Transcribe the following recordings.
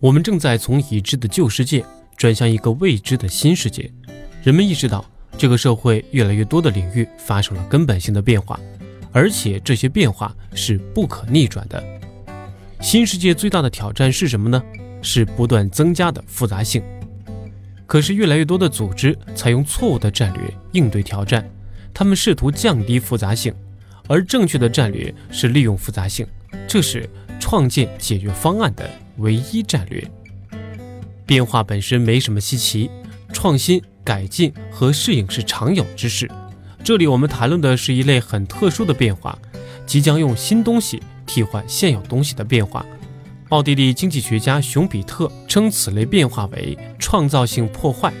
我们正在从已知的旧世界转向一个未知的新世界。人们意识到，这个社会越来越多的领域发生了根本性的变化，而且这些变化是不可逆转的。新世界最大的挑战是什么呢？是不断增加的复杂性。可是，越来越多的组织采用错误的战略应对挑战，他们试图降低复杂性，而正确的战略是利用复杂性，这是创建解决方案的唯一战略。变化本身没什么稀奇，创新、改进和适应是常有之事。这里我们谈论的是一类很特殊的变化，即将用新东西。替换现有东西的变化，奥地利经济学家熊彼特称此类变化为创造性破坏。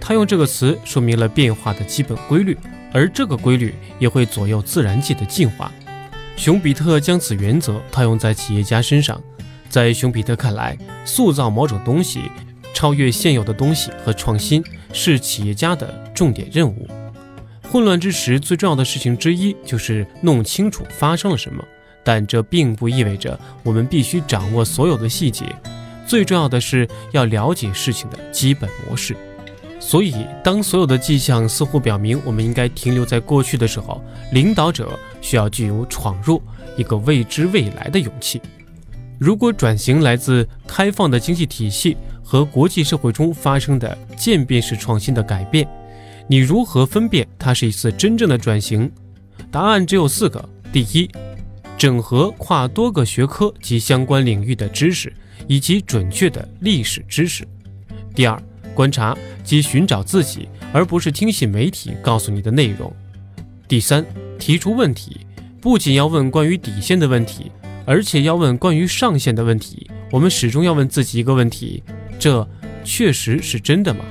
他用这个词说明了变化的基本规律，而这个规律也会左右自然界的进化。熊彼特将此原则套用在企业家身上，在熊彼特看来，塑造某种东西，超越现有的东西和创新是企业家的重点任务。混乱之时，最重要的事情之一就是弄清楚发生了什么。但这并不意味着我们必须掌握所有的细节，最重要的是要了解事情的基本模式。所以，当所有的迹象似乎表明我们应该停留在过去的时候，领导者需要具有闯入一个未知未来的勇气。如果转型来自开放的经济体系和国际社会中发生的渐变式创新的改变，你如何分辨它是一次真正的转型？答案只有四个：第一。整合跨多个学科及相关领域的知识，以及准确的历史知识。第二，观察及寻找自己，而不是听信媒体告诉你的内容。第三，提出问题，不仅要问关于底线的问题，而且要问关于上限的问题。我们始终要问自己一个问题：这确实是真的吗？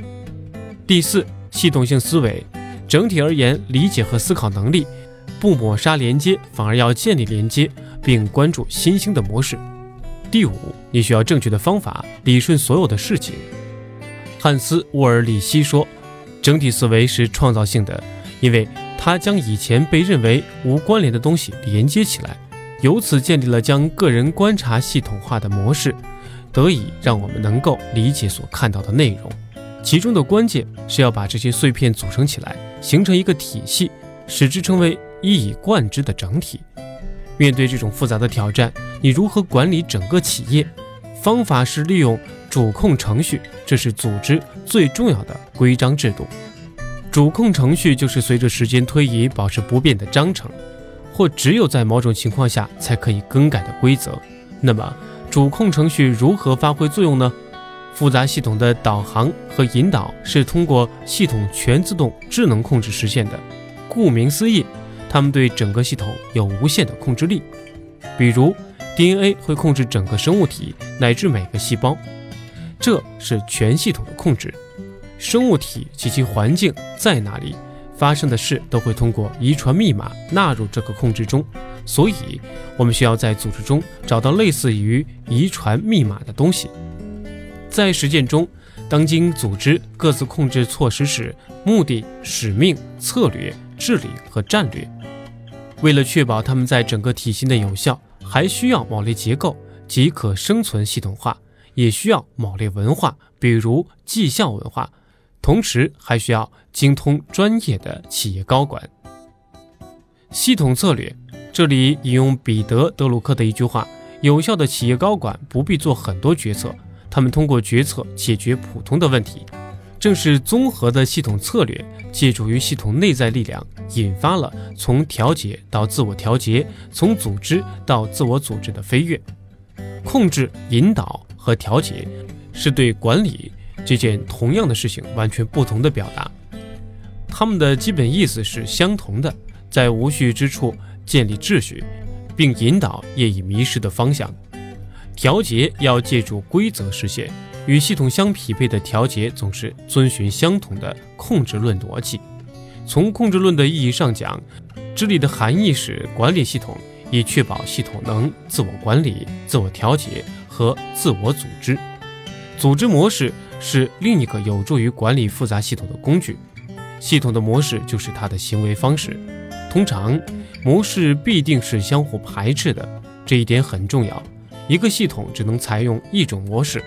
第四，系统性思维，整体而言，理解和思考能力。不抹杀连接，反而要建立连接，并关注新兴的模式。第五，你需要正确的方法理顺所有的事情。汉斯·沃尔里希说：“整体思维是创造性的，因为它将以前被认为无关联的东西连接起来，由此建立了将个人观察系统化的模式，得以让我们能够理解所看到的内容。其中的关键是要把这些碎片组成起来，形成一个体系，使之成为。”一以贯之的整体。面对这种复杂的挑战，你如何管理整个企业？方法是利用主控程序，这是组织最重要的规章制度。主控程序就是随着时间推移保持不变的章程，或只有在某种情况下才可以更改的规则。那么，主控程序如何发挥作用呢？复杂系统的导航和引导是通过系统全自动智能控制实现的。顾名思义。它们对整个系统有无限的控制力，比如 DNA 会控制整个生物体乃至每个细胞，这是全系统的控制。生物体及其环境在哪里，发生的事都会通过遗传密码纳入这个控制中。所以，我们需要在组织中找到类似于遗传密码的东西。在实践中，当今组织各自控制措施时，目的、使命、策略、治理和战略。为了确保它们在整个体系内有效，还需要某类结构即可生存系统化，也需要某类文化，比如绩效文化，同时还需要精通专业的企业高管。系统策略，这里引用彼得·德鲁克的一句话：“有效的企业高管不必做很多决策，他们通过决策解决普通的问题。”正是综合的系统策略，借助于系统内在力量，引发了从调节到自我调节，从组织到自我组织的飞跃。控制、引导和调节，是对管理这件同样的事情完全不同的表达。它们的基本意思是相同的：在无序之处建立秩序，并引导业已迷失的方向。调节要借助规则实现。与系统相匹配的调节总是遵循相同的控制论逻辑。从控制论的意义上讲，治理的含义是管理系统，以确保系统能自我管理、自我调节和自我组织。组织模式是另一个有助于管理复杂系统的工具。系统的模式就是它的行为方式。通常，模式必定是相互排斥的，这一点很重要。一个系统只能采用一种模式。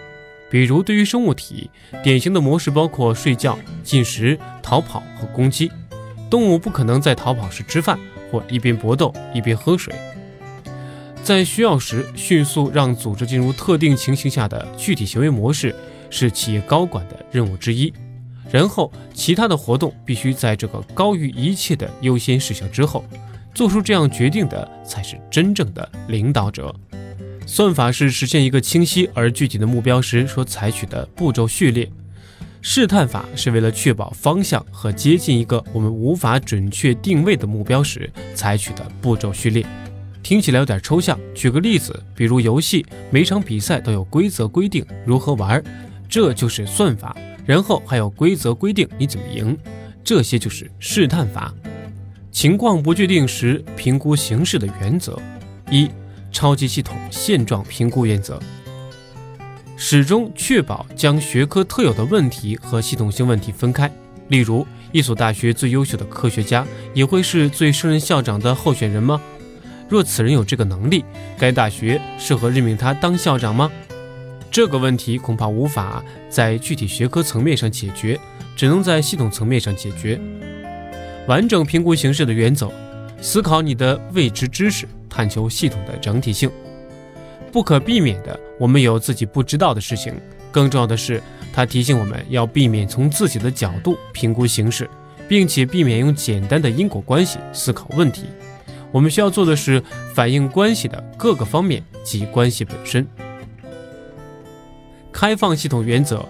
比如，对于生物体，典型的模式包括睡觉、进食、逃跑和攻击。动物不可能在逃跑时吃饭，或一边搏斗一边喝水。在需要时迅速让组织进入特定情形下的具体行为模式，是企业高管的任务之一。然后，其他的活动必须在这个高于一切的优先事项之后，做出这样决定的才是真正的领导者。算法是实现一个清晰而具体的目标时所采取的步骤序列，试探法是为了确保方向和接近一个我们无法准确定位的目标时采取的步骤序列。听起来有点抽象，举个例子，比如游戏，每场比赛都有规则规定如何玩，这就是算法。然后还有规则规定你怎么赢，这些就是试探法。情况不确定时评估形势的原则一。超级系统现状评估原则，始终确保将学科特有的问题和系统性问题分开。例如，一所大学最优秀的科学家也会是最胜任校长的候选人吗？若此人有这个能力，该大学适合任命他当校长吗？这个问题恐怕无法在具体学科层面上解决，只能在系统层面上解决。完整评估形势的原则，思考你的未知知识。探求系统的整体性，不可避免的，我们有自己不知道的事情。更重要的是，它提醒我们要避免从自己的角度评估形势，并且避免用简单的因果关系思考问题。我们需要做的是反映关系的各个方面及关系本身。开放系统原则，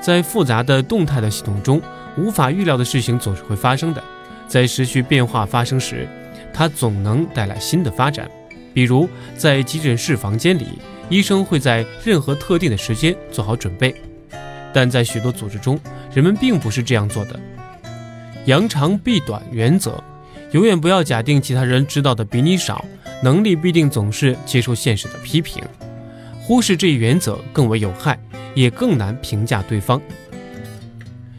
在复杂的动态的系统中，无法预料的事情总是会发生的。在时序变化发生时，它总能带来新的发展，比如在急诊室房间里，医生会在任何特定的时间做好准备，但在许多组织中，人们并不是这样做的。扬长避短原则，永远不要假定其他人知道的比你少，能力必定总是接受现实的批评。忽视这一原则更为有害，也更难评价对方。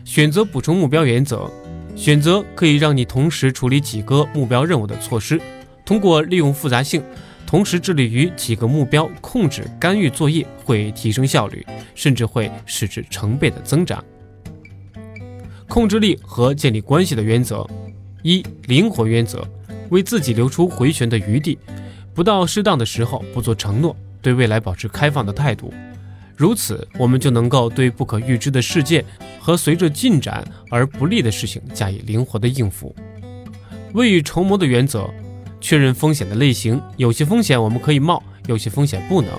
选择补充目标原则。选择可以让你同时处理几个目标任务的措施，通过利用复杂性，同时致力于几个目标，控制干预作业会提升效率，甚至会使之成倍的增长。控制力和建立关系的原则：一、灵活原则，为自己留出回旋的余地，不到适当的时候不做承诺，对未来保持开放的态度。如此，我们就能够对不可预知的事件和随着进展而不利的事情加以灵活的应付。未雨绸缪的原则，确认风险的类型，有些风险我们可以冒，有些风险不能。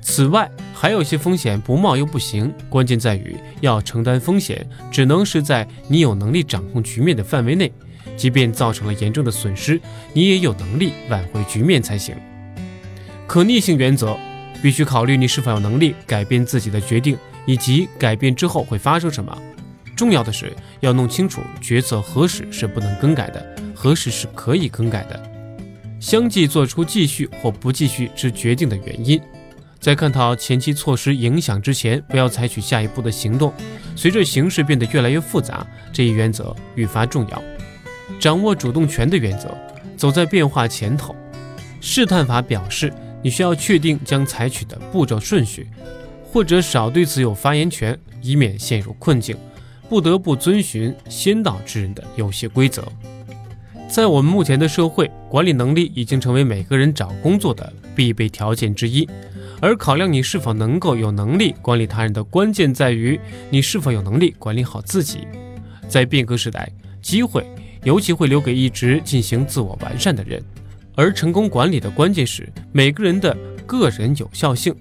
此外，还有些风险不冒又不行。关键在于要承担风险，只能是在你有能力掌控局面的范围内，即便造成了严重的损失，你也有能力挽回局面才行。可逆性原则。必须考虑你是否有能力改变自己的决定，以及改变之后会发生什么。重要的是要弄清楚决策何时是不能更改的，何时是可以更改的。相继做出继续或不继续之决定的原因，在看到前期措施影响之前，不要采取下一步的行动。随着形势变得越来越复杂，这一原则愈发重要。掌握主动权的原则，走在变化前头。试探法表示。你需要确定将采取的步骤顺序，或者少对此有发言权，以免陷入困境，不得不遵循先到之人的游戏规则。在我们目前的社会，管理能力已经成为每个人找工作的必备条件之一。而考量你是否能够有能力管理他人的关键在于你是否有能力管理好自己。在变革时代，机会尤其会留给一直进行自我完善的人。而成功管理的关键是每个人的个人有效性，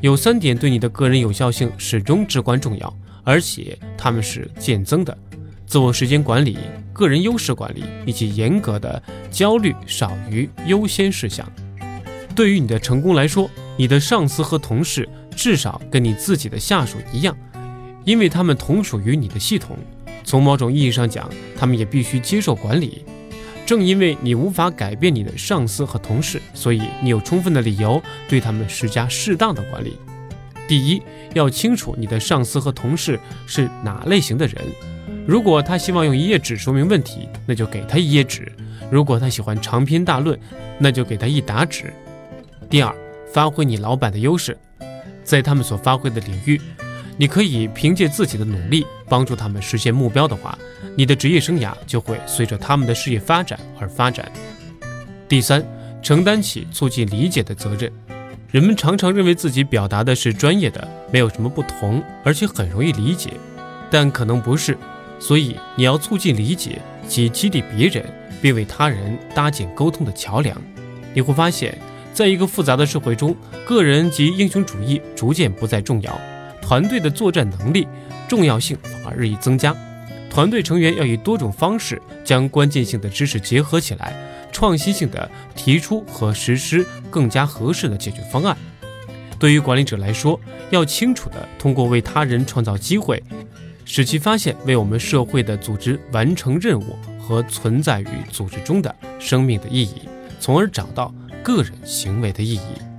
有三点对你的个人有效性始终至关重要，而且他们是渐增的：自我时间管理、个人优势管理以及严格的焦虑少于优先事项。对于你的成功来说，你的上司和同事至少跟你自己的下属一样，因为他们同属于你的系统。从某种意义上讲，他们也必须接受管理。正因为你无法改变你的上司和同事，所以你有充分的理由对他们施加适当的管理。第一，要清楚你的上司和同事是哪类型的人。如果他希望用一页纸说明问题，那就给他一页纸；如果他喜欢长篇大论，那就给他一沓纸。第二，发挥你老板的优势，在他们所发挥的领域，你可以凭借自己的努力帮助他们实现目标的话，你的职业生涯就会随着他们的事业发展而发展。第三，承担起促进理解的责任。人们常常认为自己表达的是专业的，没有什么不同，而且很容易理解，但可能不是。所以你要促进理解及激励别人，并为他人搭建沟通的桥梁。你会发现，在一个复杂的社会中，个人及英雄主义逐渐不再重要，团队的作战能力重要性反而日益增加。团队成员要以多种方式将关键性的知识结合起来，创新性的提出和实施更加合适的解决方案。对于管理者来说，要清楚地通过为他人创造机会。使其发现为我们社会的组织完成任务和存在于组织中的生命的意义，从而找到个人行为的意义。